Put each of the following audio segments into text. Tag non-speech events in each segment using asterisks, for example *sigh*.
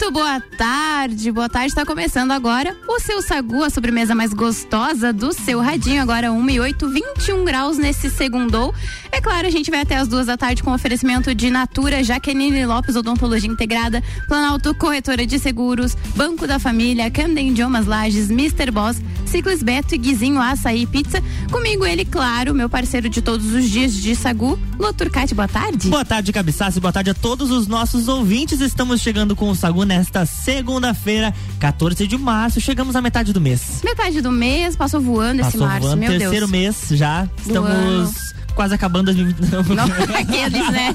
Muito boa tarde, boa tarde. Está começando agora o seu sagu, a sobremesa mais gostosa do seu radinho. Agora 1 e 8, 21 graus nesse segundo. É claro, a gente vai até as duas da tarde com oferecimento de Natura, Jaqueline Lopes, Odontologia Integrada, Planalto Corretora de Seguros, Banco da Família, Camden Idiomas Lages, Mr. Boss, Ciclis Beto e Guizinho Açaí Pizza. Comigo ele, claro, meu parceiro de todos os dias de Sagu, Loturcati, boa tarde. Boa tarde, Cabeçaço, boa tarde a todos os nossos ouvintes. Estamos chegando com o Sagu nesta segunda-feira, 14 de março. Chegamos à metade do mês. Metade do mês, passou voando passou esse março, voando, meu terceiro Deus. mês já. Estamos quase acabando 2020. Não, *laughs* aqueles, né?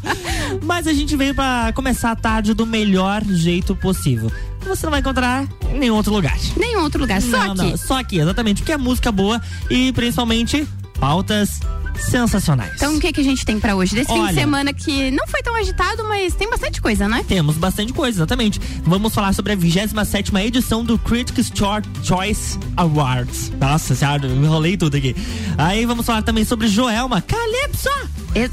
*laughs* Mas a gente veio para começar a tarde do melhor jeito possível. Você não vai encontrar em nenhum outro lugar. Nenhum outro lugar, só Não, aqui. não, só aqui, exatamente. Porque é música boa e principalmente pautas sensacionais. Então o que que a gente tem pra hoje? Desse fim de Olha. semana que não foi tão agitado, mas tem bastante coisa, né? Temos bastante coisa, exatamente. Vamos falar sobre a 27 edição do Critics' Cho- Choice Awards. Nossa senhora, eu enrolei tudo aqui. Aí vamos falar também sobre Joelma Calypso.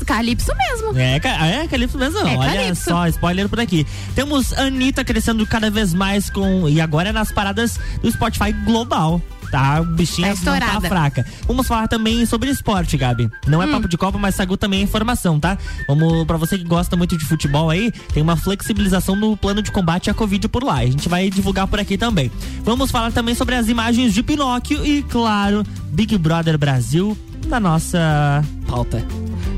Calypso mesmo. É, ca- é Calypso mesmo. É Olha Calypso. só, spoiler por aqui. Temos Anitta crescendo cada vez mais com. E agora é nas paradas do Spotify global. Tá, o bichinho Tá não tá fraca. Vamos falar também sobre esporte, Gabi. Não é Hum. papo de copa, mas Sagu também é informação, tá? Vamos, pra você que gosta muito de futebol aí, tem uma flexibilização no plano de combate à Covid por lá. A gente vai divulgar por aqui também. Vamos falar também sobre as imagens de Pinóquio e, claro, Big Brother Brasil na nossa pauta.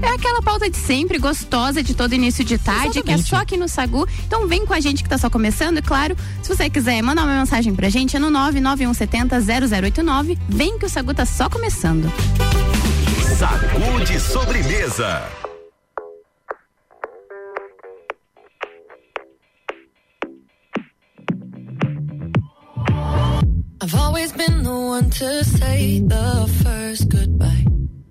É aquela pauta de sempre, gostosa de todo início de tarde, que é Exatamente. só aqui no Sagu. Então vem com a gente que tá só começando. E claro, se você quiser mandar uma mensagem pra gente, é no 99170 0089. Vem que o Sagu tá só começando. Sagu de sobremesa. I've always been the one to say the first goodbye.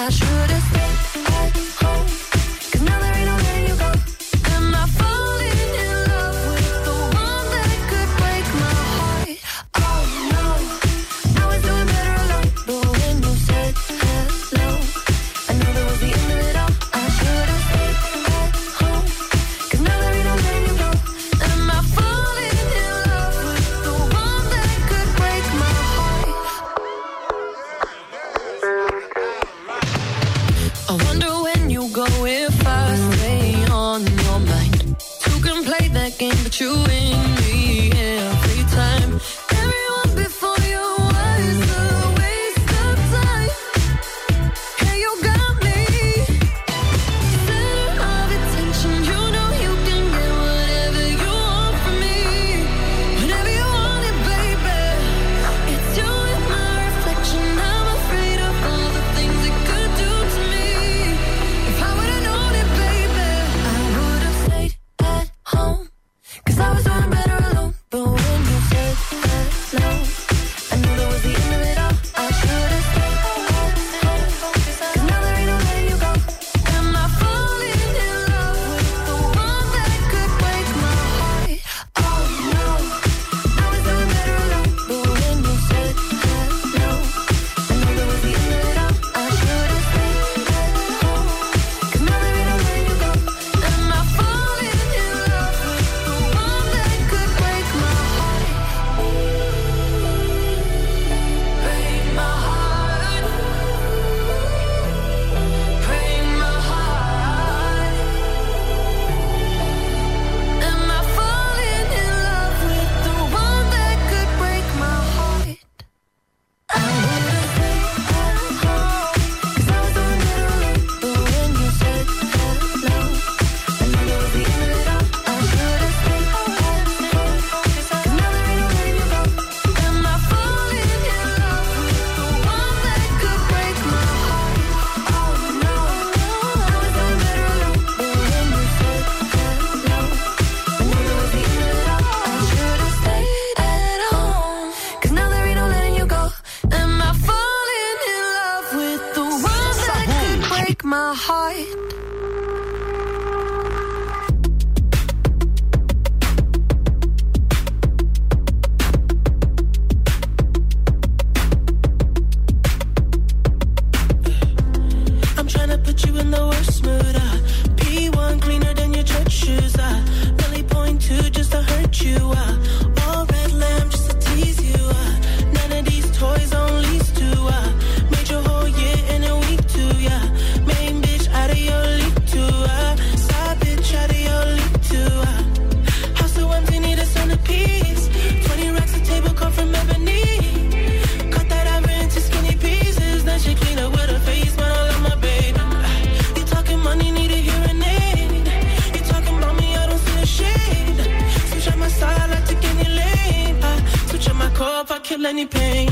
I should handle any pain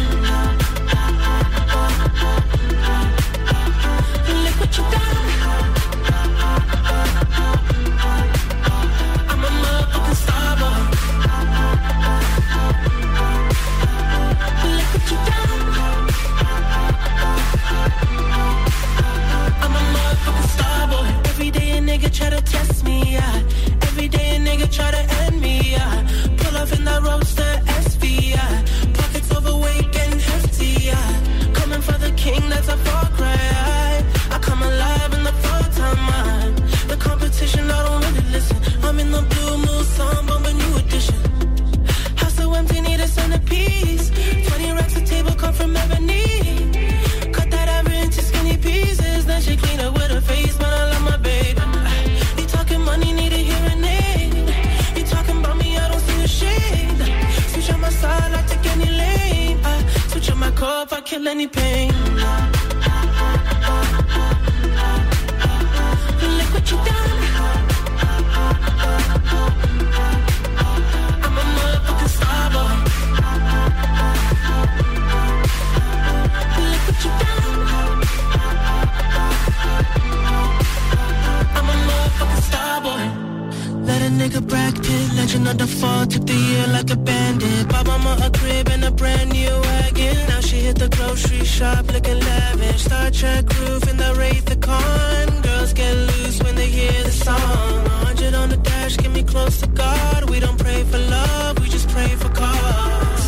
grocery shop looking lavish. Star Trek roof in the Wraith the Con. Girls get loose when they hear the song. 100 on the dash, get me close to God. We don't pray for love, we just pray for cause.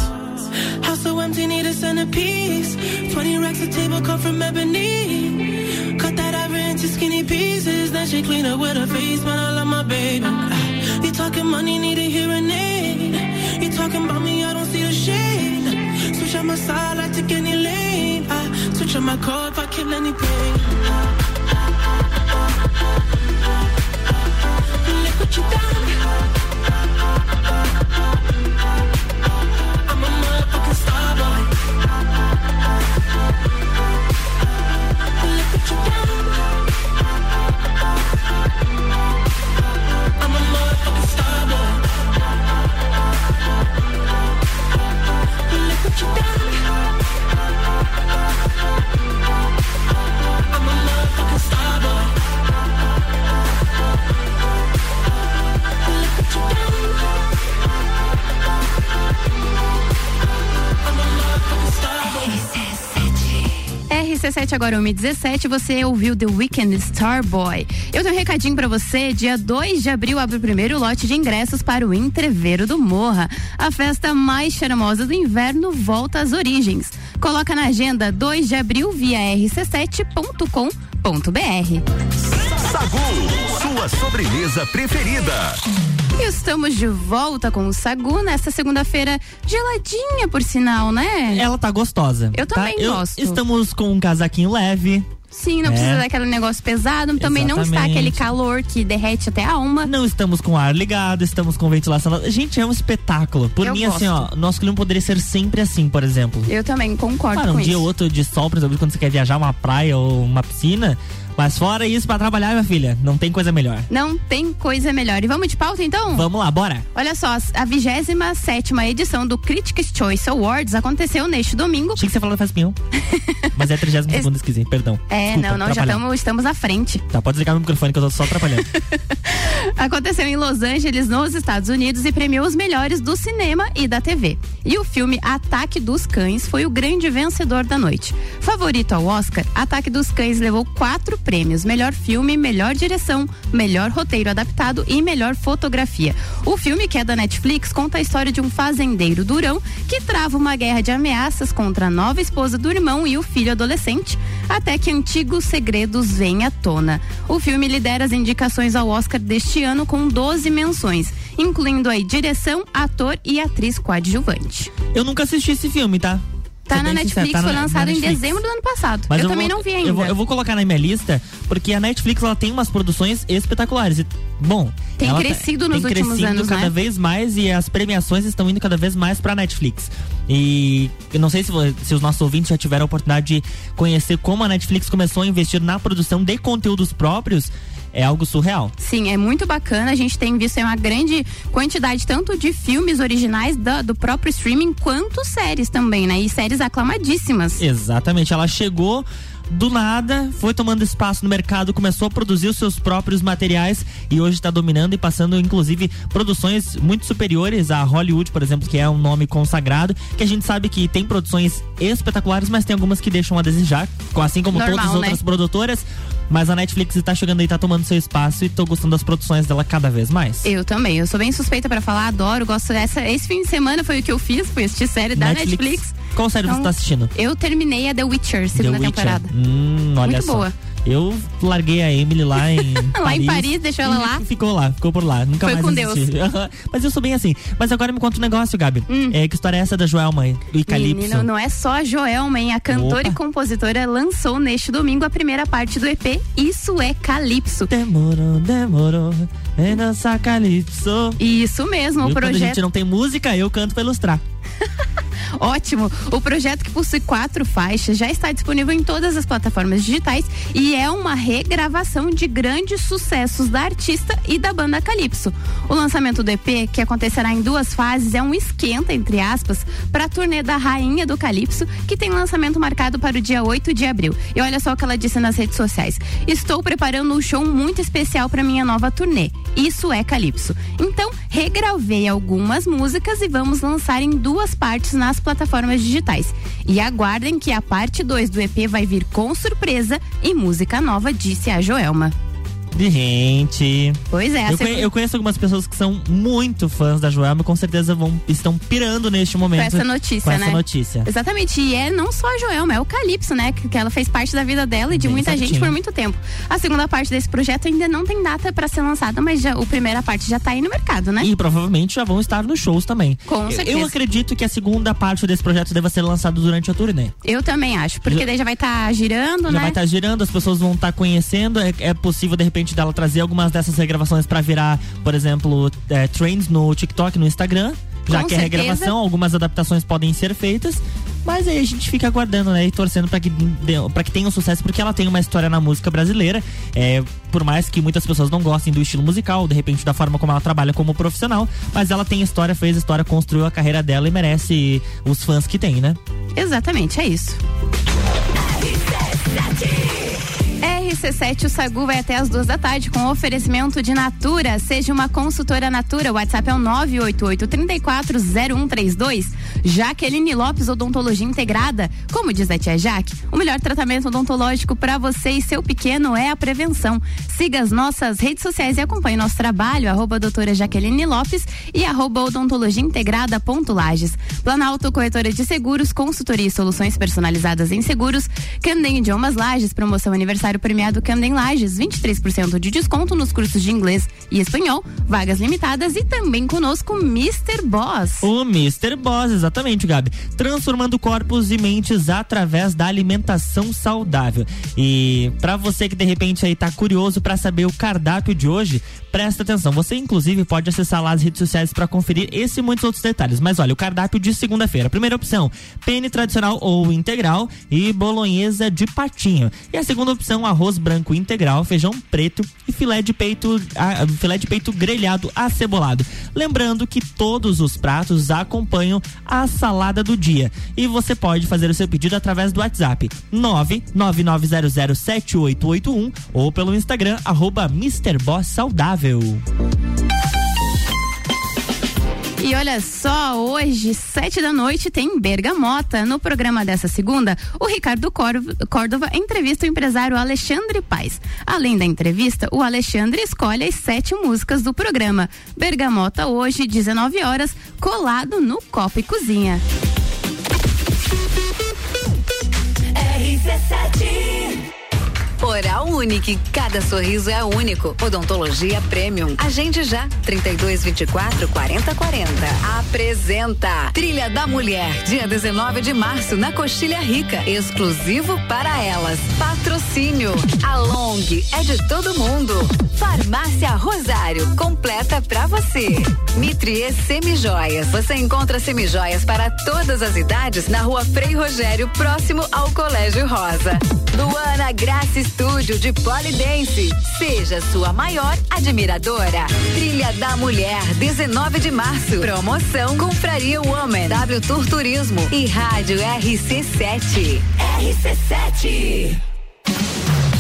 House so empty, need a centerpiece. 20 racks a table come from ebony. Cut that ever into skinny pieces. Then she clean up with her face, but I love my baby. You talking money, need a hearing aid. You talking about me, on my side, I take any lane. I switch on my car if I kill any pain. Look what you done. I'm a motherfucking star boy. Look what you done. I'm a motherfucking star boy. Look what you done. RC7 agora 1h17, você ouviu The Weekend Starboy. Eu tenho um recadinho pra você, dia 2 de abril abre o primeiro lote de ingressos para o Entreveiro do Morra. A festa mais charmosa do inverno volta às origens. Coloca na agenda 2 de abril via rc7.com.br. Sagu, sua sobremesa preferida. Estamos de volta com o Sagu nesta segunda-feira geladinha, por sinal, né? Ela tá gostosa. Eu tá? também gosto. Estamos com um casaquinho leve. Sim, não É. precisa daquele negócio pesado, também não está Exatamente. aquele calor que derrete até a alma. Não estamos com ar ligado, estamos com ventilação. Gente, é um espetáculo. Por Eu mim, assim, ó, nosso clima poderia ser sempre assim, por exemplo. Eu também concordo Para um com dia isso. ou outro de sol, por exemplo, quando você quer viajar uma praia ou uma piscina. Mas fora isso, pra trabalhar, minha filha, não tem coisa melhor. Não tem coisa melhor. E vamos de pauta então? Vamos lá, bora. Olha só, a 27 edição do Critics' Choice Awards aconteceu neste domingo. Achei que você falou faz pinhão. *laughs* Mas é 32 segundo esquisito, perdão. É, Desculpa, não, não, já tamo, estamos à frente. Tá, pode desligar meu microfone que eu tô só atrapalhando. *laughs* Aconteceu em Los Angeles, nos Estados Unidos, e premiou os melhores do cinema e da TV. E o filme Ataque dos Cães foi o grande vencedor da noite. Favorito ao Oscar, Ataque dos Cães levou quatro prêmios: melhor filme, melhor direção, melhor roteiro adaptado e melhor fotografia. O filme, que é da Netflix, conta a história de um fazendeiro durão que trava uma guerra de ameaças contra a nova esposa do irmão e o filho adolescente, até que antigos segredos vêm à tona. O filme lidera as indicações ao Oscar deste ano com 12 menções, incluindo aí direção, ator e atriz coadjuvante. eu nunca assisti esse filme, tá? Tá na Netflix, tá foi na- lançado na em dezembro do ano passado. Mas eu, também vou- não vi ainda. Eu vou, eu vou colocar na minha lista, porque a Netflix ela tem umas produções espetaculares. E, bom, Tem crescido tá, nos tem últimos crescido anos, cada né? vez mais e as premiações estão indo cada vez mais pra Netflix. E eu não sei se, se os nossos ouvintes já tiveram a oportunidade de conhecer como a Netflix começou a investir na produção de conteúdos próprios. É algo surreal. Sim, é muito bacana. A gente tem visto aí uma grande quantidade tanto de filmes originais da- do próprio streaming quanto séries também, né? E séries aclamadíssimas. Exatamente. Ela chegou do nada, foi tomando espaço no mercado, começou a produzir os seus próprios materiais e hoje está dominando e passando, inclusive, produções muito superiores a Hollywood, por exemplo, que é um nome consagrado, que a gente sabe que tem produções espetaculares, mas tem algumas que deixam a desejar, assim como Normal, todas as né? outras produtoras. Mas a Netflix está chegando aí, tá tomando seu espaço e tô gostando das produções dela cada vez mais. Eu também. Eu sou bem suspeita pra falar, adoro, gosto dessa. Esse fim de semana foi o que eu fiz, foi assistir série da Netflix. Qual série você Então, tá assistindo? Eu terminei a The Witcher, segunda The Witcher. temporada. Hum, olha Muito só. boa. Eu larguei a Emily lá em *laughs* Lá em Paris, deixou ela lá. Ficou lá, ficou por lá. Nunca Foi mais com assisti. *laughs* Mas eu sou bem assim. Mas agora me conta um negócio, Gabi. É, que história é essa da Joelma e do Calypso? Hum. Menino, não é só a Joelma, hein? A cantora Opa. e compositora lançou neste domingo a primeira parte do EP Isso é Calypso. Demorou, demorou. É dançar Calypso. Isso mesmo, o Viu? Quando a projeto gente não tem música, eu canto pra ilustrar. *laughs* Ótimo! O projeto que possui quatro faixas já está disponível em todas as plataformas digitais e é uma regravação de grandes sucessos da artista e da banda Calypso. O lançamento do EP, que acontecerá em duas fases, é um esquenta, entre aspas, para a turnê da Rainha do Calypso, que tem lançamento marcado para o dia 8 de abril. E olha só o que ela disse nas redes sociais: Estou preparando um show muito especial para minha nova turnê. Isso é Calypso. Então, regravei algumas músicas e vamos lançar em duas partes nas plataformas digitais. E aguardem que a parte 2 do EP vai vir com surpresa e música nova, disse a Joelma. Gente. Pois é, Eu, segunda- conhe- eu conheço algumas pessoas que são muito fãs da Joelma e com certeza vão, estão pirando neste momento. com essa notícia, com essa né? notícia. Exatamente, e é não só a Joelma, é o Calypso, né? Que, que ela fez parte da vida dela e de Bem muita gente certinho. por muito tempo. A segunda parte desse projeto ainda não tem data para ser lançada, mas já, a primeira parte já tá aí no mercado, né? E provavelmente já vão estar nos shows também. Com Eu- certeza. Eu acredito que a segunda parte desse projeto deva ser lançada durante a turnê. Eu também acho, porque Já- daí já vai estar girando, Já né? vai estar girando, as pessoas vão estar conhecendo. É, é possível, de repente, dela trazer algumas dessas regravações pra virar, por exemplo, é, trends no TikTok, no Instagram. Já Com que é certeza. regravação, algumas adaptações podem ser feitas. Mas aí a gente fica aguardando, né? E torcendo pra que, pra que tenha um sucesso, porque ela tem uma história na música brasileira. É, por mais que muitas pessoas não gostem do estilo musical, de repente da forma como ela trabalha como profissional, mas ela tem história, fez história, construiu a carreira dela e merece os fãs que tem, né? Exatamente, é isso. RC7, o Sagu vai até as duas da tarde com oferecimento de Natura. Seja uma consultora Natura. O WhatsApp é o 988-340132. Jaqueline Lopes, Odontologia Integrada. Como diz a tia Jaque, o melhor tratamento odontológico para você e seu pequeno é a prevenção. Siga as nossas redes sociais e acompanhe nosso trabalho, arroba doutora Jaqueline Lopes e arroba odontologia integrada ponto Lages. Planalto Corretora de Seguros, consultoria e soluções personalizadas em seguros. Camden Idiomas Lages, promoção aniversário premiado Camden Lages, 23% de desconto nos cursos de inglês e espanhol, vagas limitadas e também conosco Mr. Boss. O Mr. Boss, exatamente, Gabi. Transformando corpos e mentes através da alimentação saudável. E pra você que de repente aí tá curioso pra saber o cardápio de hoje, presta atenção. Você inclusive pode acessar lá as redes sociais pra conferir esse e muitos outros detalhes. Mas olha, o cardápio de segunda-feira. Primeira opção, penne tradicional ou integral e bolonhesa de patinho. E a segunda opção, arroz branco integral, feijão preto e filé de peito, filé de peito grelhado acebolado. Lembrando que todos os pratos acompanham a a salada do dia. E você pode fazer o seu pedido através do WhatsApp 999007881 ou pelo Instagram arroba Mr. Boss Saudável. E olha só, hoje, sete da noite, tem Bergamota. No programa dessa segunda, o Ricardo Córdova entrevista o empresário Alexandre Paes. Além da entrevista, o Alexandre escolhe as sete músicas do programa. Bergamota hoje, 19 horas, colado no Copa e Cozinha. Oral Unique, cada sorriso é único. Odontologia Premium. Agende já. 32 24 40 40. Apresenta Trilha da Mulher, dia 19 de março, na Coxilha Rica. Exclusivo para elas. Patrocínio. A Long é de todo mundo. Farmácia Rosário, completa pra você. Mitrie Semijoias. Você encontra semijoias para todas as idades na rua Frei Rogério, próximo ao Colégio Rosa. Luana Graça Estúdio de Polidense. Seja sua maior admiradora. Trilha da Mulher, 19 de março. Promoção Compraria Woman, W Tour Turismo e Rádio RC7. RC7.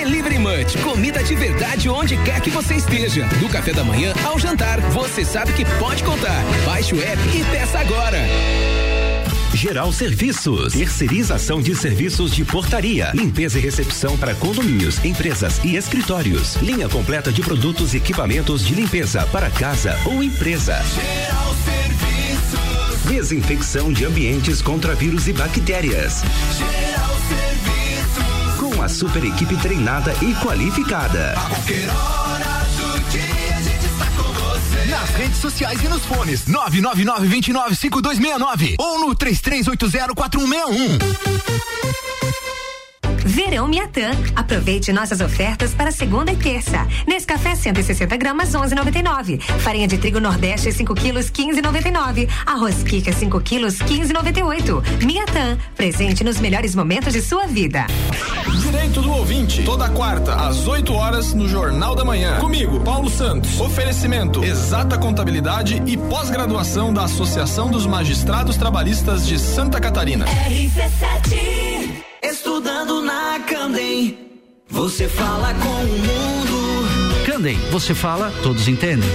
Delivery Munch, comida de verdade onde quer que você esteja. Do café da manhã ao jantar, você sabe que pode contar. Baixe o app e peça agora. Geral Serviços, terceirização de serviços de portaria, limpeza e recepção para condomínios, empresas e escritórios. Linha completa de produtos e equipamentos de limpeza para casa ou empresa. Geral Serviços. Desinfecção de ambientes contra vírus e bactérias. Geral Serviços. Com a super equipe treinada e qualificada. Nas redes sociais e nos fones 999 29 5269 ou no 33804161. Verão Miatã. Aproveite nossas ofertas para segunda e terça. Nescafé 160 gramas 11,99. Farinha de trigo Nordeste 5 quilos 15,99. Arroz Kika 5 quilos 15,98. Miatã. Presente nos melhores momentos de sua vida. Direito do ouvinte, toda quarta às 8 horas no Jornal da Manhã. Comigo, Paulo Santos. Oferecimento: Exata Contabilidade e pós-graduação da Associação dos Magistrados Trabalhistas de Santa Catarina. RC7 Estudando na Candem. Você fala com o mundo. Candem, você fala, todos entendem.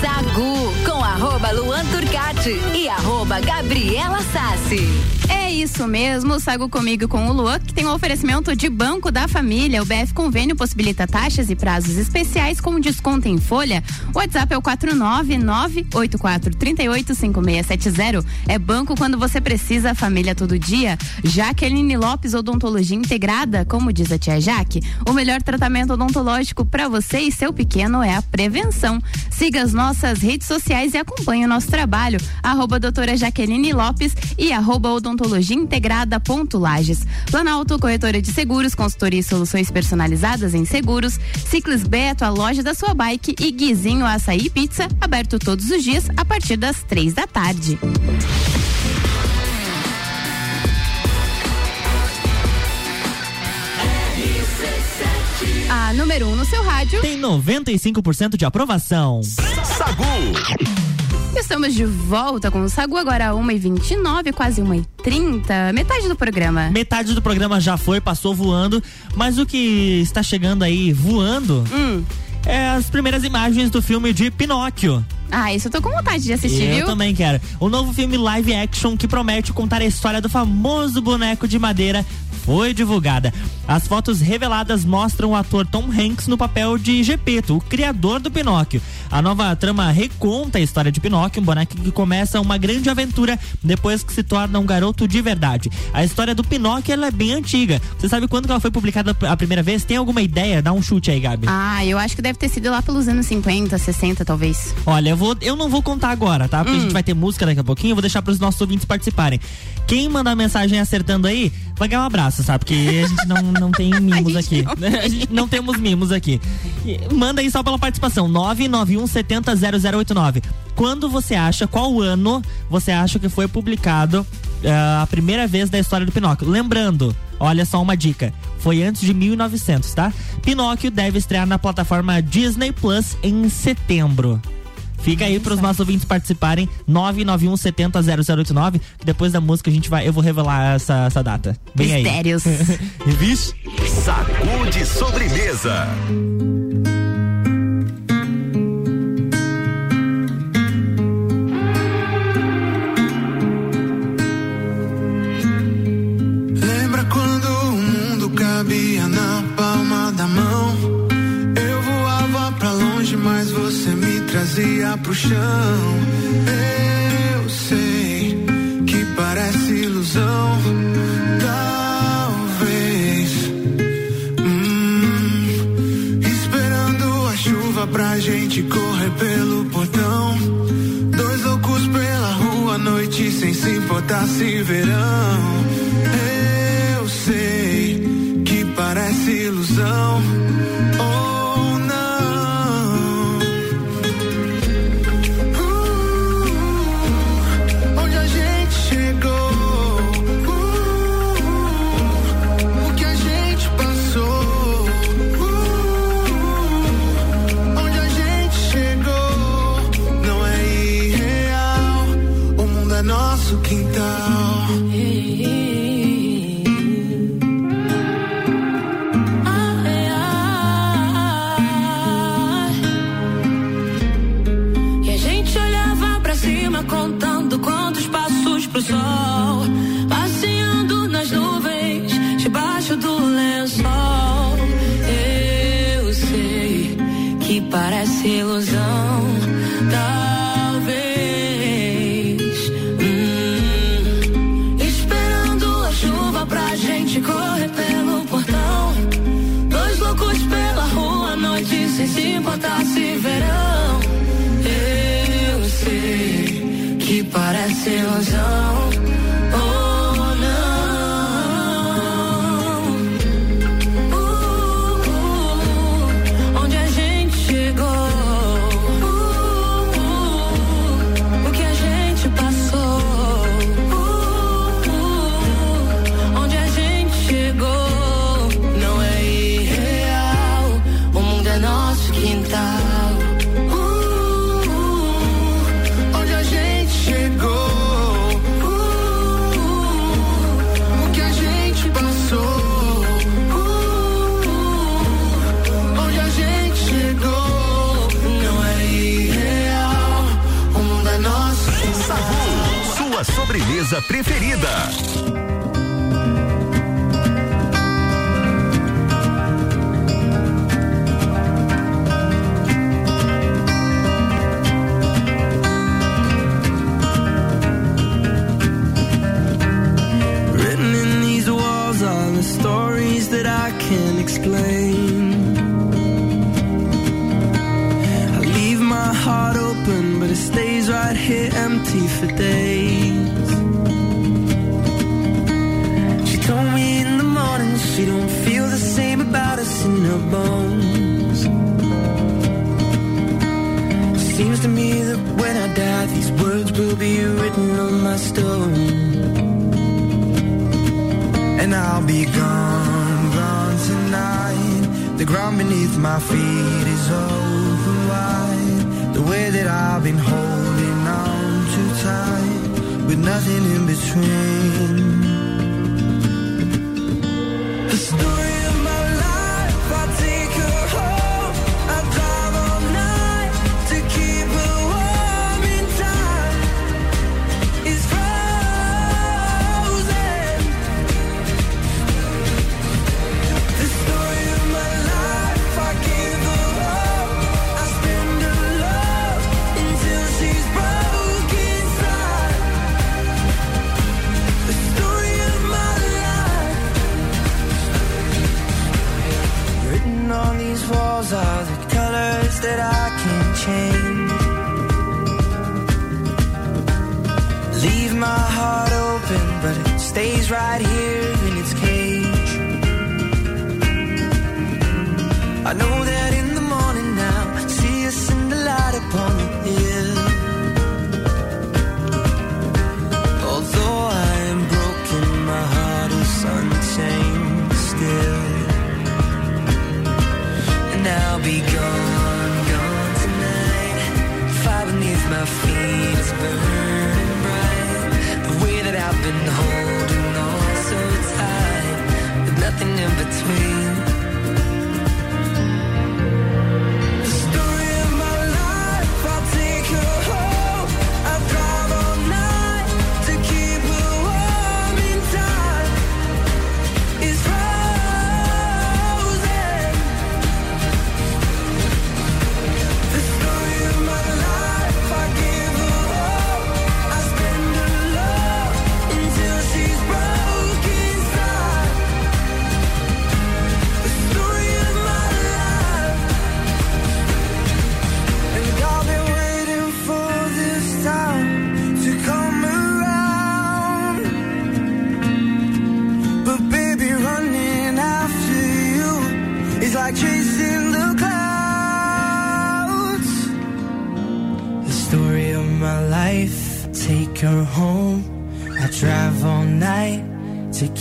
Sagu com arroba Luan Turcati e arroba Gabriela Sassi. É isso mesmo, Sago comigo com o Luan, que tem um oferecimento de Banco da Família. O BF Convênio possibilita taxas e prazos especiais com desconto em folha. O WhatsApp é o 49984385670. É banco quando você precisa, família todo dia. Jaqueline Lopes Odontologia Integrada, como diz a tia Jaque, o melhor tratamento odontológico para você e seu pequeno é a prevenção. Siga as nossas redes sociais e acompanhe o nosso trabalho. Arroba doutora Jaqueline Lopes e arroba odontologia integrada ponto Lages. Planalto, corretora de seguros, consultoria e soluções personalizadas em seguros. Ciclis Beto, a loja da sua bike e Guizinho Açaí e Pizza, aberto todos os dias a partir das três da tarde. A número 1 um no seu rádio. Tem 95% de aprovação. Sagu. Estamos de volta com o Sagu agora 1h29, quase 1h30, metade do programa. Metade do programa já foi, passou voando, mas o que está chegando aí voando Hum. é as primeiras imagens do filme de Pinóquio. Ah, isso eu tô com vontade de assistir, Eu viu? também quero. O novo filme live action que promete contar a história do famoso boneco de madeira foi divulgada. As fotos reveladas mostram o ator Tom Hanks no papel de Gepeto, o criador do Pinóquio. A nova trama reconta a história de Pinóquio, um boneco que começa uma grande aventura depois que se torna um garoto de verdade. A história do Pinóquio ela é bem antiga. Você sabe quando ela foi publicada a primeira vez? Tem alguma ideia? Dá um chute aí, Gabi. Ah, eu acho que deve ter sido lá pelos anos 50, 60, talvez. Olha, eu, vou, eu não vou contar agora, tá? Porque a Hum. gente vai ter música daqui a pouquinho, eu vou deixar pros nossos ouvintes participarem. Quem mandar mensagem acertando aí, vai ganhar um abraço, sabe? Porque a gente não, não tem *laughs* mimos aqui. *laughs* A gente não temos mimos aqui. E Manda aí só pela participação, 991 70 0089. Quando você acha, qual ano você acha que foi publicado ah, a primeira vez da história do Pinóquio? Lembrando, olha só uma dica. Foi antes de 1900, tá? Pinóquio deve estrear na plataforma Disney Plus em setembro. Fica aí para os nossos ouvintes participarem, 991 70 0089, que depois da música a gente vai, eu vou revelar essa, essa data. Vem aí. Mistérios. *laughs* Vixe? Sagu de sobremesa. Lembra quando o mundo cabia na palma da mão? Eu voava pra longe, mas você me trazia pro chão. Eu sei que parece ilusão. Talvez. Hum, esperando a chuva pra gente correr pelo portão. Dois loucos pela rua à noite sem se importar se verão. quintal. Uh, uh, onde a gente chegou. Uh, uh o que a gente passou. Uh, onde a gente chegou. Não é irreal. O mundo é nosso. Sua sobremesa preferida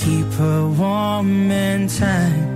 keep her warm in time.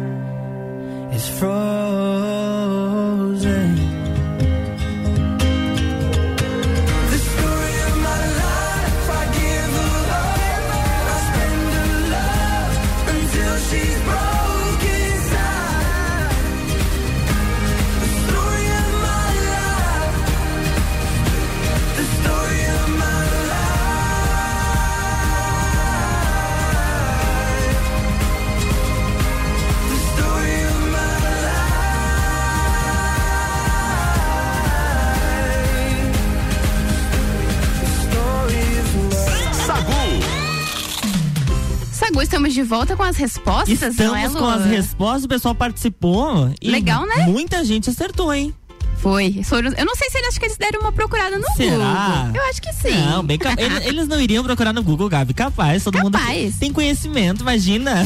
Volta com as respostas, é, Estamos Lu? com as respostas, o pessoal participou. e Legal, né? Muita gente acertou, hein? Foi. Foram- Eu não sei se eles acho que eles deram uma procurada no Será? Google. Eu acho que sim. Não, bem eles, *laughs* eles não iriam procurar no Google, Gabi. Capaz, todo mundo aqui tem conhecimento, imagina.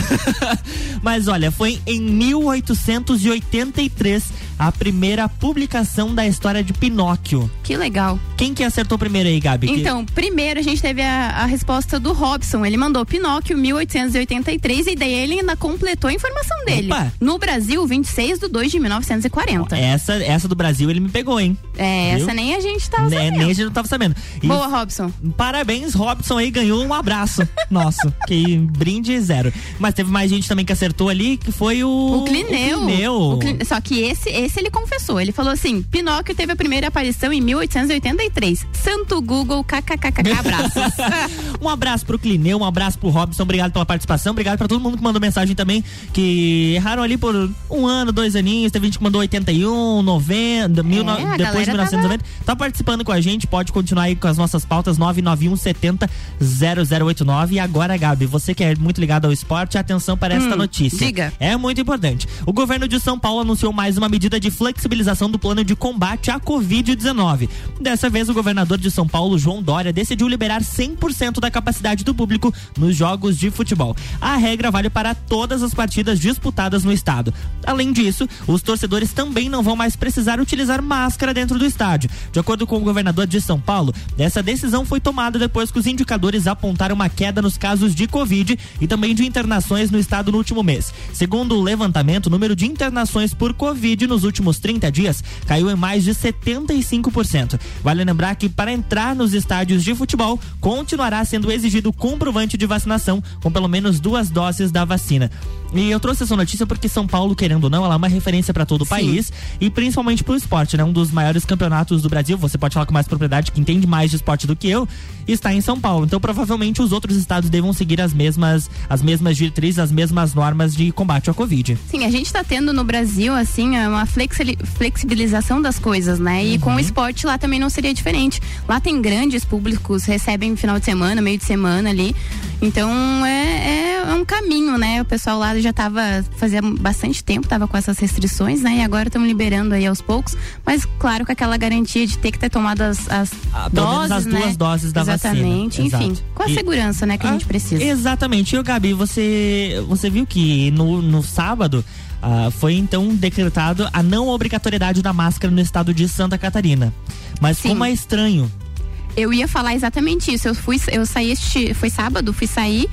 *laughs* Mas olha, foi em 1883 a primeira publicação da história de Pinóquio. Que legal. Quem que acertou primeiro aí, Gabi? Então, primeiro a gente teve a, a resposta do Robson. Ele mandou Pinóquio 1883 e daí ele ainda completou a informação dele. Opa. No Brasil, 26 de 2 de 1940. essa, essa do Brasil ele me pegou, hein? É, Viu? essa nem a gente tava Né, sabendo. nem a gente não tava sabendo. E Boa, Robson. Parabéns, Robson aí ganhou um abraço *laughs* nosso. que brinde zero. Mas teve mais gente também que acertou ali, que foi o. O Clineu. O Clineu. O Clin- Só que esse, esse ele confessou. Ele falou assim: Pinóquio teve a primeira aparição em 1883. Santo Google, kkkk, abraços. *laughs* um abraço pro Clineu, um abraço pro Robson, obrigado pela participação, obrigado pra todo mundo que mandou mensagem também, que erraram ali por um ano, dois aninhos, teve gente que mandou 81, 90, mil, no- É, a depois de galera 1990. Tá participando com a gente, pode continuar aí com as nossas pautas 991 70 0089. E agora, Gabi, você que é muito ligado ao esporte, atenção para esta Hum, notícia. diga. É muito importante. O governo de São Paulo anunciou mais uma medida de flexibilização do plano de combate à Covid-19. Dessa vez, o governador de São Paulo, João Dória, decidiu liberar 100% da capacidade do público nos jogos de futebol. A regra vale para todas as partidas disputadas no estado. Além disso, os torcedores também não vão mais precisar utilizar máscara dentro do estádio. De acordo com o governador de São Paulo, essa decisão foi tomada depois que os indicadores apontaram uma queda nos casos de Covid e também de internações no estado no último mês. Segundo o levantamento, o número de internações por Covid nos últimos 30 dias caiu em mais de 75%. Vale lembrar que para entrar nos estádios de futebol, continuará sendo exigido comprovante de vacinação com pelo menos duas doses da vacina. E eu trouxe essa notícia porque São Paulo, querendo ou não, ela é uma referência para todo o país e principalmente para o esporte, né? Um dos maiores campeonatos do Brasil, você pode falar com mais propriedade, que entende mais de esporte do que eu, está em São Paulo. Então, provavelmente os outros estados devam seguir as mesmas as mesmas diretrizes, as mesmas normas de combate à Covid. Sim, a gente tá tendo no Brasil, assim, é uma flexi- flexibilização das coisas, né? E Uhum. com o esporte lá também não seria diferente. Lá tem grandes públicos, recebem final de semana, meio de semana ali. Então é, é um caminho, né? O pessoal lá já tava, fazia bastante tempo, tava com essas restrições, né? E agora estão liberando aí aos poucos. Mas claro, com aquela garantia de ter que ter tomado as, as Ah, doses, as duas né? doses da Exatamente, vacina. enfim. Exato. Com a E- segurança, né, que a gente precisa. Exatamente. E o Gabi, você, você viu que no, no sábado ah, foi então decretado a não obrigatoriedade da máscara no estado de Santa Catarina. Mas como é estranho. Eu ia falar exatamente isso. Eu fui, eu saí este, foi sábado, fui sair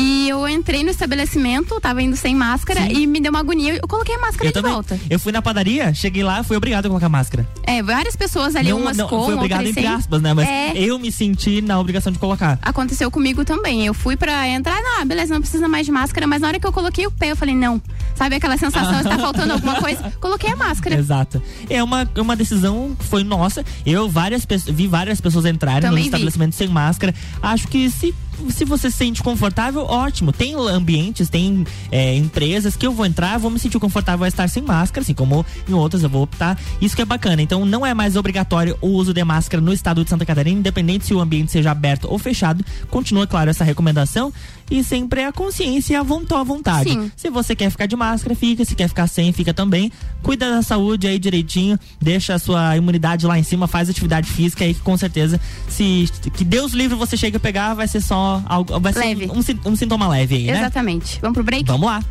e eu entrei no estabelecimento, tava indo sem máscara e me deu uma agonia. Eu coloquei a máscara Eu de também. volta. Eu fui na padaria, cheguei lá, fui obrigado a colocar máscara. É, várias pessoas ali, não, umas não, com, fui obrigado entre sem. aspas, né? Mas É. eu me senti na obrigação de colocar. Aconteceu comigo também. Eu fui pra entrar, não, beleza, não precisa mais de máscara, mas na hora que eu coloquei o pé, eu falei, não. Sabe aquela sensação de tá faltando alguma coisa? *laughs* Coloquei a máscara. Exato. É uma, uma decisão que foi nossa. Eu várias vi várias pessoas entrarem Também vi. estabelecimentos sem máscara. Acho que se se você se sente confortável, ótimo. Tem ambientes, tem é, empresas que eu vou entrar, vou me sentir confortável a estar sem máscara, assim como em outras eu vou optar. Isso que é bacana. Então não é mais obrigatório o uso de máscara no estado de Santa Catarina, independente se o ambiente seja aberto ou fechado. Continua, claro, essa recomendação. E sempre a consciência e a vontade. Sim. Se você quer ficar de máscara, fica. Se quer ficar sem, fica também. Cuida da saúde aí direitinho, deixa a sua imunidade lá em cima, faz atividade física aí que com certeza, se que Deus livre você chega a pegar, vai ser só algo, vai Leve. ser um, um sintoma leve aí, né? Exatamente. Vamos pro break? Vamos lá.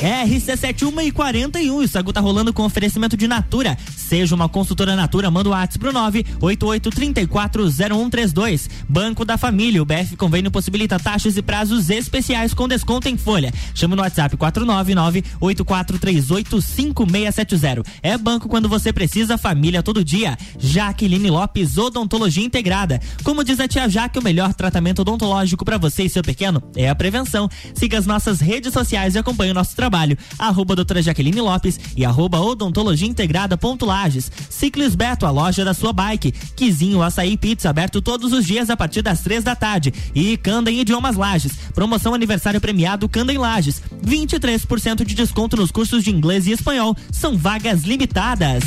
RC71 e 41, isso agora tá rolando com oferecimento de Natura. Seja uma consultora Natura, manda o WhatsApp pro 988340132. Banco da Família, o BF Convênio possibilita taxas e prazos especiais com desconto em folha. Chama no WhatsApp 499-8438-5670. É banco quando você precisa, família todo dia. Jaqueline Lopes, Odontologia Integrada. Como diz a tia Jaque, o melhor tratamento odontológico para você e seu pequeno é a prevenção. Siga as nossas redes sociais e acompanhe o nosso trabalho. Arroba doutora Jaqueline Lopes e arroba odontologia integrada ponto Lages. Ciclis Beto, a loja da sua bike. Quizinho Açaí Pizza, aberto todos os dias a partir das três da tarde. E Canda em Idiomas Lages. Promoção aniversário premiado Canda em Lages. 23% de desconto nos cursos de inglês e espanhol. São vagas limitadas.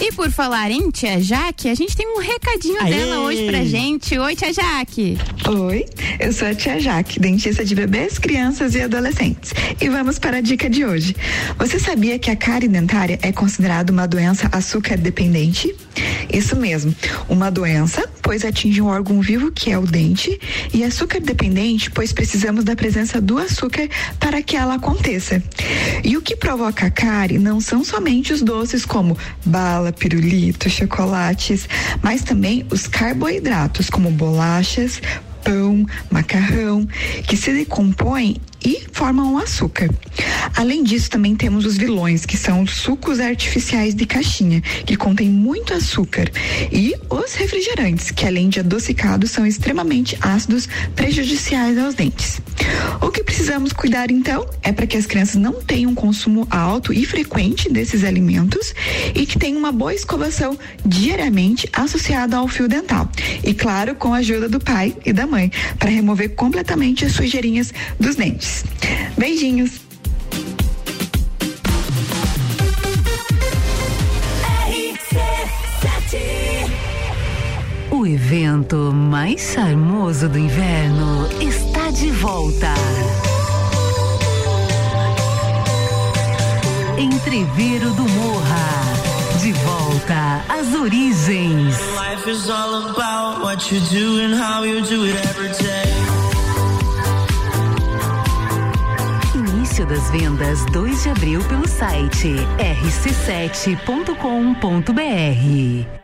E por falar em tia Jaque, a gente tem um recadinho Aê! dela hoje pra gente. Oi, tia Jaque. Oi, eu sou a tia Jaque, dentista de bebês, crianças e adolescentes. E vamos para a dica de hoje. Você sabia que a cárie dentária é considerada uma doença açúcar dependente? Isso mesmo, uma doença, pois atinge um órgão vivo que é o dente, e açúcar dependente, pois precisamos da presença do açúcar para que ela aconteça. E o que provoca a cárie não são somente os doces como bala, pirulito, chocolates, mas também os carboidratos como bolachas, pão, macarrão, que se decompõem e formam o açúcar. Além disso, também temos os vilões, que são os sucos artificiais de caixinha, que contêm muito açúcar, e os refrigerantes, que além de adocicados, são extremamente ácidos, prejudiciais aos dentes. O que precisamos cuidar então é para que as crianças não tenham um consumo alto e frequente desses alimentos e que tenham uma boa escovação diariamente associada ao fio dental. E claro, com a ajuda do pai e da mãe, para remover completamente as sujeirinhas dos dentes. Beijinhos! O evento mais charmoso do inverno está de volta. Entreveiro do Morra. De volta às origens. Life is all about what you do and how you do it every day. Início das vendas 2 de abril pelo site rc7.com.br.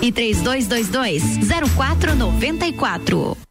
e 3222 0494.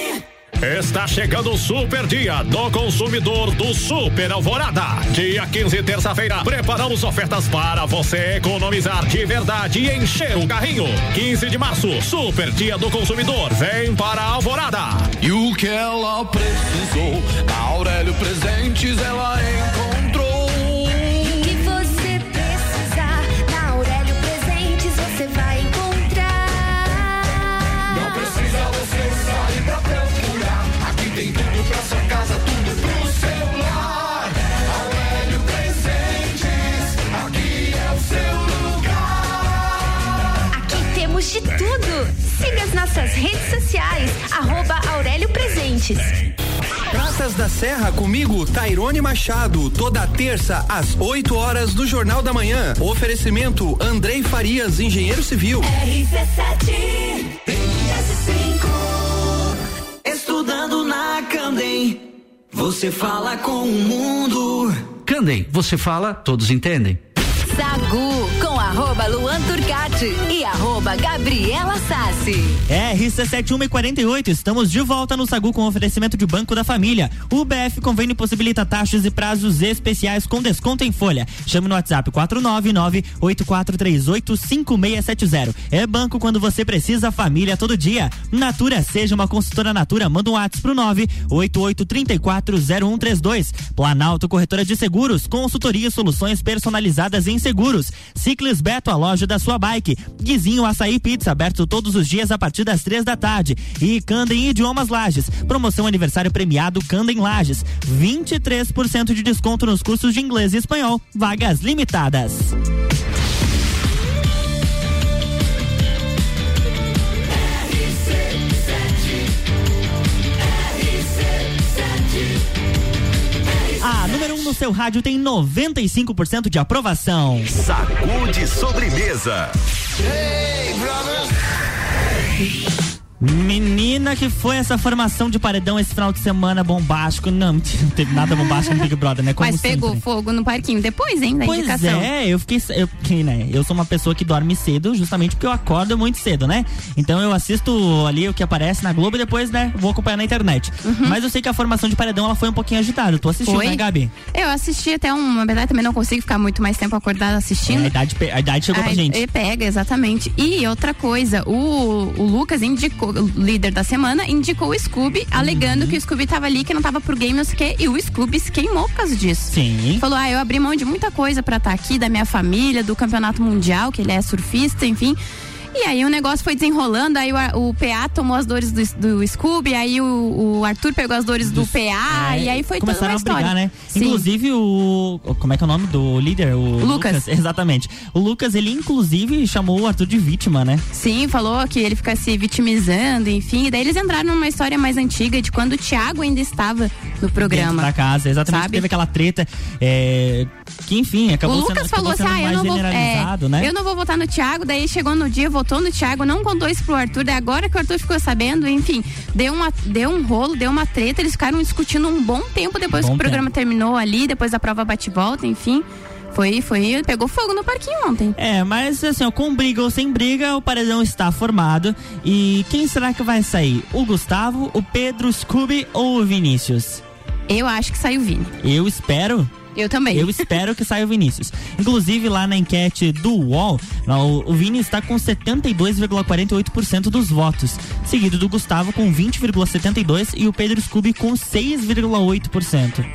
Está chegando o super dia do consumidor do Super Alvorada. Dia 15, terça-feira, preparamos ofertas para você economizar de verdade e encher o carrinho. 15 de março, super dia do consumidor. Vem para a Alvorada. E o que ela precisou, Aurélio Presentes ela encontrou. De tudo. Siga as nossas redes sociais, arroba Aurélio Presentes. Praças da Serra comigo, Tairone Machado, toda terça às 8 horas do Jornal da Manhã. Oferecimento Andrei Farias, engenheiro civil. Estudando na Candem, você fala com o mundo. Candem, você fala, todos entendem. Sagu com arroba Luan Turcati e arroba Gabriela Sassi. RC7148, estamos de volta no Sagu com oferecimento de Banco da Família. O BF Convênio possibilita taxas e prazos especiais com desconto em folha. Chame no WhatsApp 499-8438-5670. É banco quando você precisa, família todo dia. Natura, seja uma consultora Natura, manda um WhatsApp pro 988340132. Planalto Corretora de Seguros, consultoria e soluções personalizadas em seguros. Ciclis Beto, a loja da sua bike. Guizinho Açaí Pizza, aberto todos os dias a partir das três da tarde. E Candem Idiomas Lages. Promoção aniversário premiado Candem Lages. 23% de desconto nos cursos de inglês e espanhol. Vagas limitadas. No seu rádio tem 95% de aprovação. Sacude sobremesa. Menina, que foi essa formação de paredão esse final de semana bombástico? Não, não teve nada bombástico no Big Brother, né? Como Mas pegou sempre. fogo no parquinho depois, hein, da Pois indicação. é, eu fiquei. Eu, que, né, eu sou uma pessoa que dorme cedo, justamente porque eu acordo muito cedo, né? Então eu assisto ali o que aparece na Globo e depois, né, vou acompanhar na internet. Mas eu sei que a formação de paredão ela foi um pouquinho agitada. Tu assistiu, Foi? né, Gabi? Eu assisti até um, na verdade também não consigo ficar muito mais tempo acordada assistindo. É, a, idade, a idade chegou pra Ai, gente. e pega, exatamente. E outra coisa, o, o Lucas indicou, o líder da semana, indicou o Scooby, Uhum. alegando que o Scooby tava ali, que não tava pro game, não sei o quê, e o Scooby se queimou por causa disso. Sim. Falou, ah, eu abri mão de muita coisa pra estar aqui, da minha família, do campeonato mundial, que ele é surfista, enfim. E aí o negócio foi desenrolando, aí o, o PA tomou as dores do, do Scooby, aí o, o Arthur pegou as dores do PA, É, e aí foi toda uma história. brigar, né? Sim. Inclusive o. Como é que é o nome do líder? O Lucas. *laughs* Exatamente. O Lucas, ele inclusive chamou o Arthur de vítima, né? Sim, falou que ele fica se vitimizando, enfim. E daí eles entraram numa história mais antiga de quando o Thiago ainda estava no programa. da casa, exatamente. Sabe? Teve aquela treta. é, que enfim, O acabou Lucas sendo, falou acabou assim: sendo ah, eu não, vou, é, né? eu não vou votar no Thiago. Daí chegou no dia, votou no Thiago, não contou isso pro Arthur. Daí agora que o Arthur ficou sabendo, enfim, deu, uma, deu um rolo, deu uma treta. Eles ficaram discutindo um bom tempo depois Bom que o programa terminou ali, depois da prova bate-volta, enfim. Foi, foi, pegou fogo no parquinho ontem. É, mas assim, ó, com briga ou sem briga, o paredão está formado. E quem será que vai sair? O Gustavo, o Pedro, o Scooby ou o Vinícius? Eu acho que saiu o Vini. Eu espero. Eu também. Eu espero que saia o Vinícius. Inclusive, lá na enquete do UOL, o Vini está com 72,48% dos votos. Seguido do Gustavo com 20,72% e o Pedro Scooby com 6,8%.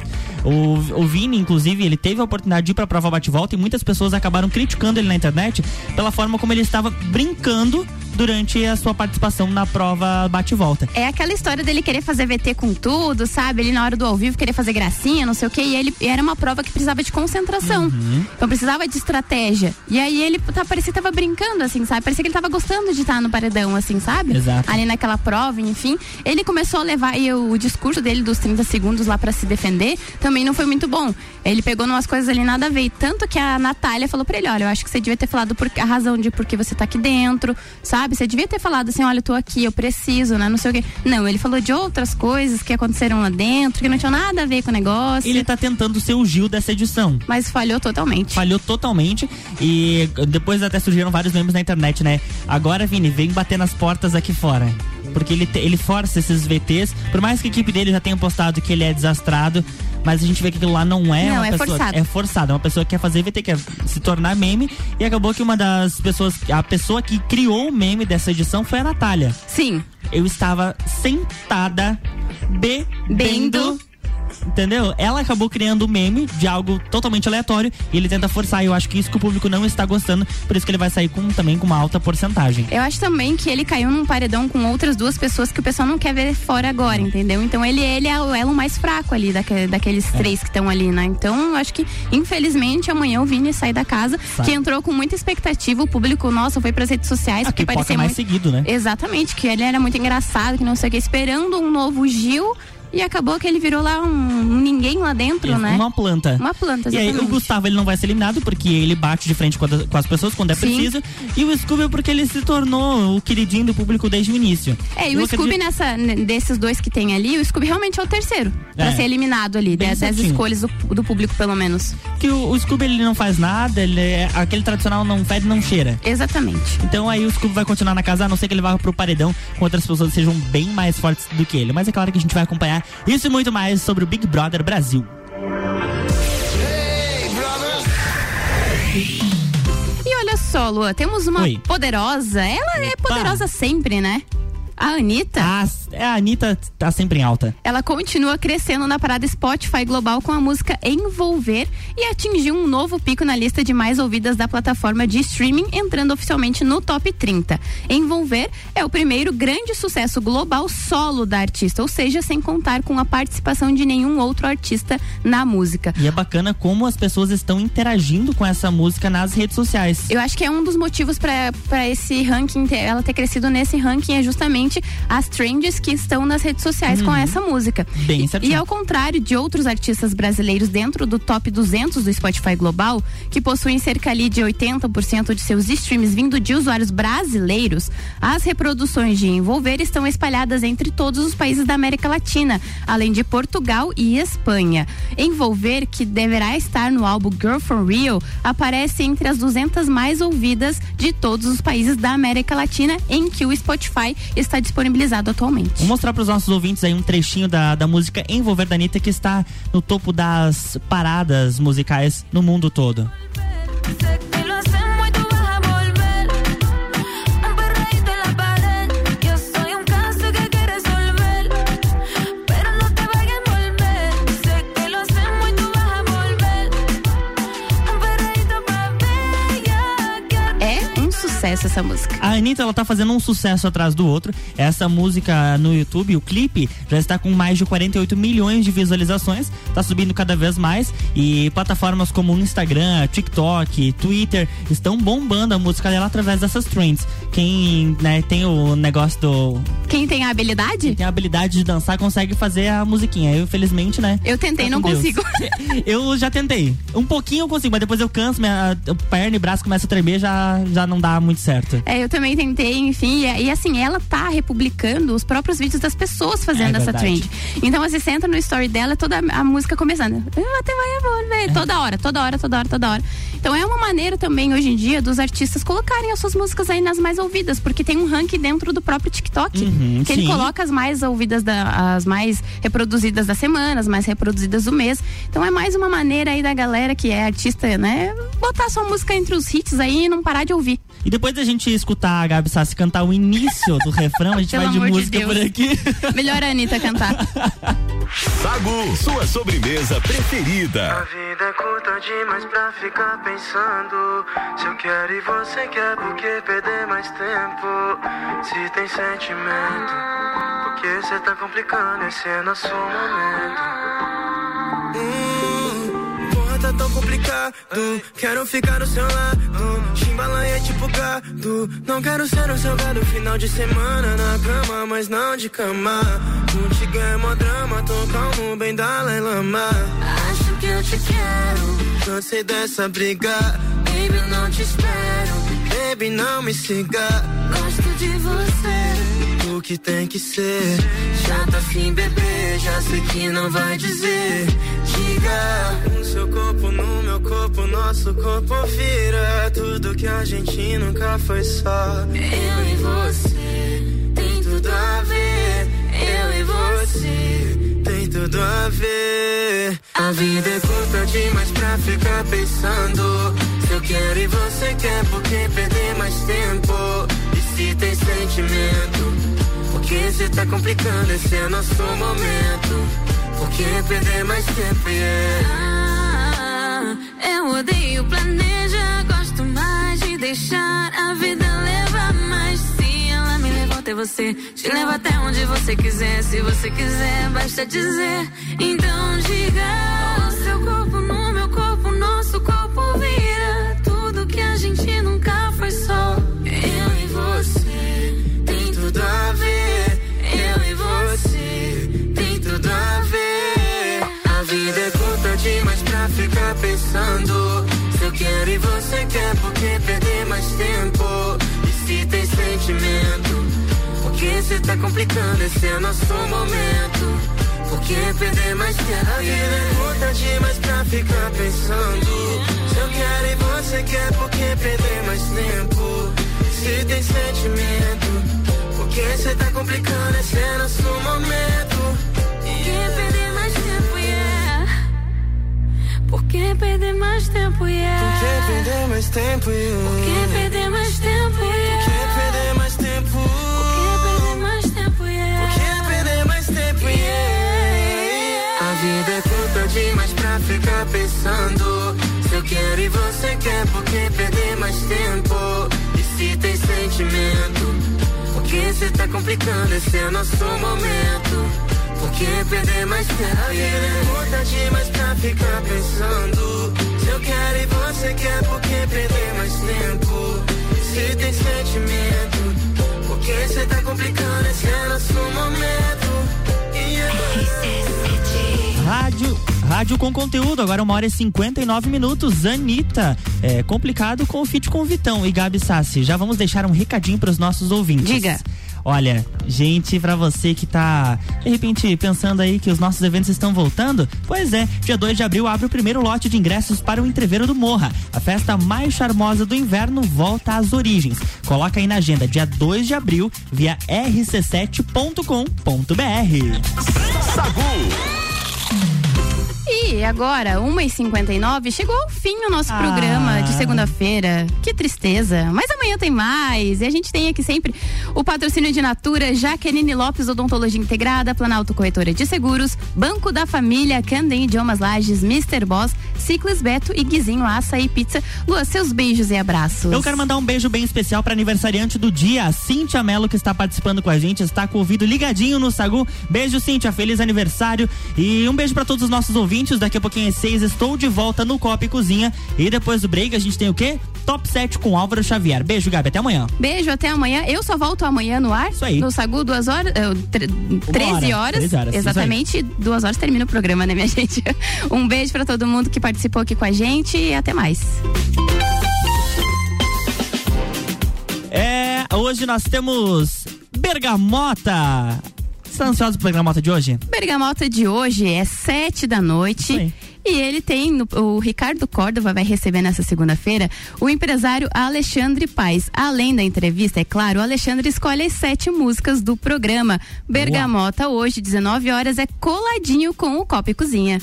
O, o Vini, inclusive, ele teve a oportunidade de ir pra prova bate-volta e muitas pessoas acabaram criticando ele na internet pela forma como ele estava brincando durante a sua participação na prova bate-volta. É aquela história dele querer fazer VT com tudo, sabe? Ele na hora do ao vivo querer fazer gracinha, não sei o quê. E ele era uma prova que precisava de concentração. Uhum. Então precisava de estratégia. E aí ele tá, parecia que tava brincando, assim, sabe? Parecia que ele tava gostando de estar no paredão, assim, sabe? Exato. Ali naquela prova, enfim. Ele começou a levar e o, discurso dele dos 30 segundos lá pra se defender também não foi muito bom. Ele pegou umas coisas ali nada a ver. Tanto que a Natália falou pra ele: olha, eu acho que você devia ter falado por, a razão de por que você tá aqui dentro, sabe? Você devia ter falado assim: olha, eu tô aqui, eu preciso, né? Não sei o quê. Não, ele falou de outras coisas que aconteceram lá dentro, que não tinham nada a ver com o negócio. Ele tá tentando ser o Gil dessa edição. Mas falhou totalmente. Falhou totalmente. E depois até surgiram vários memes na internet, né? Agora, Vini, vem bater nas portas aqui fora. Porque ele, ele força esses VTs. Por mais que a equipe dele já tenha postado que ele é desastrado, mas a gente vê que aquilo lá não é Não, uma é pessoa. forçado. É forçado. É uma pessoa que quer fazer VT, quer se tornar meme. E acabou que uma das pessoas. A pessoa que criou o meme dessa edição foi a Natália. Sim. Eu estava sentada bebendo. Entendeu? Ela acabou criando um meme de algo totalmente aleatório e ele tenta forçar. E eu acho que isso que o público não está gostando, por isso que ele vai sair com, também com uma alta porcentagem. Eu acho também que ele caiu num paredão com outras duas pessoas que o pessoal não quer ver fora agora, entendeu? Então ele, ele é o elo mais fraco ali daque- daqueles É. três que estão ali, né? Então eu acho que, infelizmente, amanhã o Vini sai da casa, Sai. que entrou com muita expectativa. O público, nossa, foi pras redes sociais, A porque pipoca parecia mais muito. seguido, né? Exatamente, que ele era muito engraçado, que não sei o que, esperando um novo Gil. E acabou que ele virou lá um, ninguém lá dentro, Isso, né? Uma planta. Uma planta, E aí exatamente. o Gustavo ele não vai ser eliminado porque ele bate de frente com, a- com as pessoas quando é Sim. preciso. E o Scooby porque ele se tornou o queridinho do público desde o início. É, e Eu o Scooby acredito- nessa, n- desses dois que tem ali, o Scooby realmente é o terceiro. Pra É. ser eliminado ali, das certinho. escolhas do, do público, pelo menos. Que o, o Scooby ele não faz nada, ele é aquele tradicional não fede, não cheira. Exatamente. Então aí o Scooby vai continuar na casa, a não ser que ele vá pro paredão com outras pessoas que sejam bem mais fortes do que ele. Mas é claro que a gente vai acompanhar isso e muito mais sobre o Big Brother Brasil. E olha só, Lua, temos uma Oi. poderosa. Ela é poderosa sempre, né? A Anitta. Ah, a Anitta tá sempre em alta. Ela continua crescendo na parada Spotify Global com a música Envolver e atingiu um novo pico na lista de mais ouvidas da plataforma de streaming, entrando oficialmente no top 30. Envolver é o primeiro grande sucesso global solo da artista, ou seja, sem contar com a participação de nenhum outro artista na música. E é bacana como as pessoas estão interagindo com essa música nas redes sociais. Eu acho que é um dos motivos para esse ranking, ter- ela ter crescido nesse ranking é justamente as trends que estão nas redes sociais com essa música. Bem e, e ao contrário de outros artistas brasileiros dentro do top 200 do Spotify Global, que possuem cerca ali de 80% de seus streams vindo de usuários brasileiros, as reproduções de Envolver estão espalhadas entre todos os países da América Latina, além de Portugal e Espanha. Envolver, que deverá estar no álbum Girl from Rio, aparece entre as 200 mais ouvidas de todos os países da América Latina em que o Spotify está disponibilizado atualmente. Vou mostrar para os nossos ouvintes aí um trechinho da, da música Envolver da Anitta que está no topo das paradas musicais no mundo todo. Sucesso essa música. A Anitta, ela tá fazendo um sucesso atrás do outro. Essa música no YouTube, o clipe, já está com mais de 48 milhões de visualizações. Tá subindo cada vez mais. E plataformas como o Instagram, TikTok, Twitter estão bombando a música dela através dessas trends. Quem né, tem o negócio do. Quem tem a habilidade? Tem a habilidade de dançar consegue fazer a musiquinha. Eu, infelizmente, né? Eu tentei, tá não Deus. consigo. *laughs* Eu já tentei. Um pouquinho eu consigo, mas depois eu canso, minha perna e braço começa a tremer, já, já não dá muito certo. É, eu também tentei, enfim, e, e assim, ela tá republicando os próprios vídeos das pessoas fazendo É essa trend. Então você senta no story dela, toda a música começando. "Eu até vai amor, É. velho", Toda hora, toda hora, toda hora, toda hora. Então é uma maneira também, hoje em dia, dos artistas colocarem as suas músicas aí nas mais ouvidas, porque tem um ranking dentro do próprio TikTok. Uhum, que ele sim. coloca as mais ouvidas, da, as mais reproduzidas da semana, as mais reproduzidas do mês. Então é mais uma maneira aí da galera que é artista, né? Botar sua música entre os hits aí e não parar de ouvir. E depois da gente escutar a Gabi Sassi cantar o início do *laughs* refrão, a gente Pelo vai de de música Deus. por aqui. Melhor a Anitta cantar. Sagu, sua sobremesa A preferida. vida é curta demais pra ficar pensando. Se eu quero e você quer, por que perder mais tempo? Se tem sentimento, por que cê tá complicando? Esse é nosso momento. Hum, complicado. Quero ficar do seu lado. Chimbalaia é tipo gado. Não quero ser o seu gado. Final de semana na cama, mas não de cama. Contigo é mó drama. Tô calmo, bem Dalai Lama. Acho que eu te quero. Cansei dessa briga. Baby, não te espero. Baby, não me siga. Gosto de você. Que tem que ser. Já tá fim, bebê. Já sei que não vai dizer. Diga. O seu corpo no meu corpo. Nosso corpo vira. Tudo que a gente nunca foi só. Eu e você. Tem tudo a ver. Eu e você. Tem tudo a ver. A vida é curta demais pra ficar pensando. Se eu quero e você quer, por que perder mais tempo? E se tem sentimento? Porque cê tá complicando, esse é nosso momento. Por que perder mais tempo, yeah? Ah, eu odeio planejar, gosto mais de deixar a vida levar. Mas se ela me levou até você, te leva até onde você quiser. Se você quiser, basta dizer. Então diga: complicando? Esse é nosso momento. Por que perder mais tempo? A vida é curta demais pra ficar pensando. Se eu quero e você quer, por que perder mais tempo? Se tem sentimento, por que cê tá complicando? Esse é nosso momento. Por que perder mais tempo, yeah? Por que perder mais tempo, yeah? Por que perder mais tempo? Por que perder mais tempo, yeah? Pra ficar pensando. Se eu quero e você quer, por que perder mais tempo? E se tem sentimento? Por que cê tá complicando? Esse é nosso momento. Por que perder mais tempo? A vida é curta demais pra ficar pensando. Se eu quero e você quer, por que perder mais tempo? Se tem sentimento, por que cê tá complicando? Esse é nosso momento. Rádio, rádio com conteúdo, agora uma hora e 59 minutos. Anitta, é complicado com o feat com o Vitão e Gabi Sassi. Já vamos deixar um recadinho para os nossos ouvintes. Diga. Olha, gente, pra você que tá de repente pensando aí que os nossos eventos estão voltando, pois é, dia 2 de abril abre o primeiro lote de ingressos para o Entreveiro do Morra. A festa mais charmosa do inverno volta às origens. Coloca aí na agenda, dia 2 de abril, via rc7.com.br. Sagu. E agora, 1h59, chegou ao fim o nosso Ah. programa de segunda-feira. Que tristeza. Mas amanhã tem mais. E a gente tem aqui sempre o patrocínio de Natura, Jaqueline Lopes Odontologia Integrada, Planalto Corretora de Seguros, Banco da Família, Candem Idiomas Lages, Mr. Boss, Ciclis Beto e Guizinho Açaí Pizza. Lua, seus beijos e abraços. Eu quero mandar um beijo bem especial para aniversariante do dia, a Cíntia Melo, que está participando com a gente, está com o ouvido ligadinho no Sagu. Beijo, Cíntia, feliz aniversário. E um beijo para todos os nossos ouvintes. Daqui a pouquinho às seis, estou de volta no Copa e Cozinha. E depois do break, a gente tem o quê? Top 7 com Álvaro Xavier. Beijo, Gabi, até amanhã. Beijo, até amanhã. Eu só volto amanhã no ar. Isso aí. No Sagu, duas horas. tre- 13 hora, horas. 13 horas, Exatamente. Duas horas termina o programa, né, minha *laughs* gente? Um beijo pra todo mundo que participou aqui com a gente e até mais. É, hoje nós temos Bergamota. Você tá ansioso pro Bergamota de hoje? Bergamota de hoje é sete da noite. E ele tem, o Ricardo Córdova vai receber nessa segunda-feira o empresário Alexandre Paes. Além da entrevista, é claro, o Alexandre escolhe as sete músicas do programa. Bergamota hoje, 19 horas, é coladinho com o Copa e Cozinha.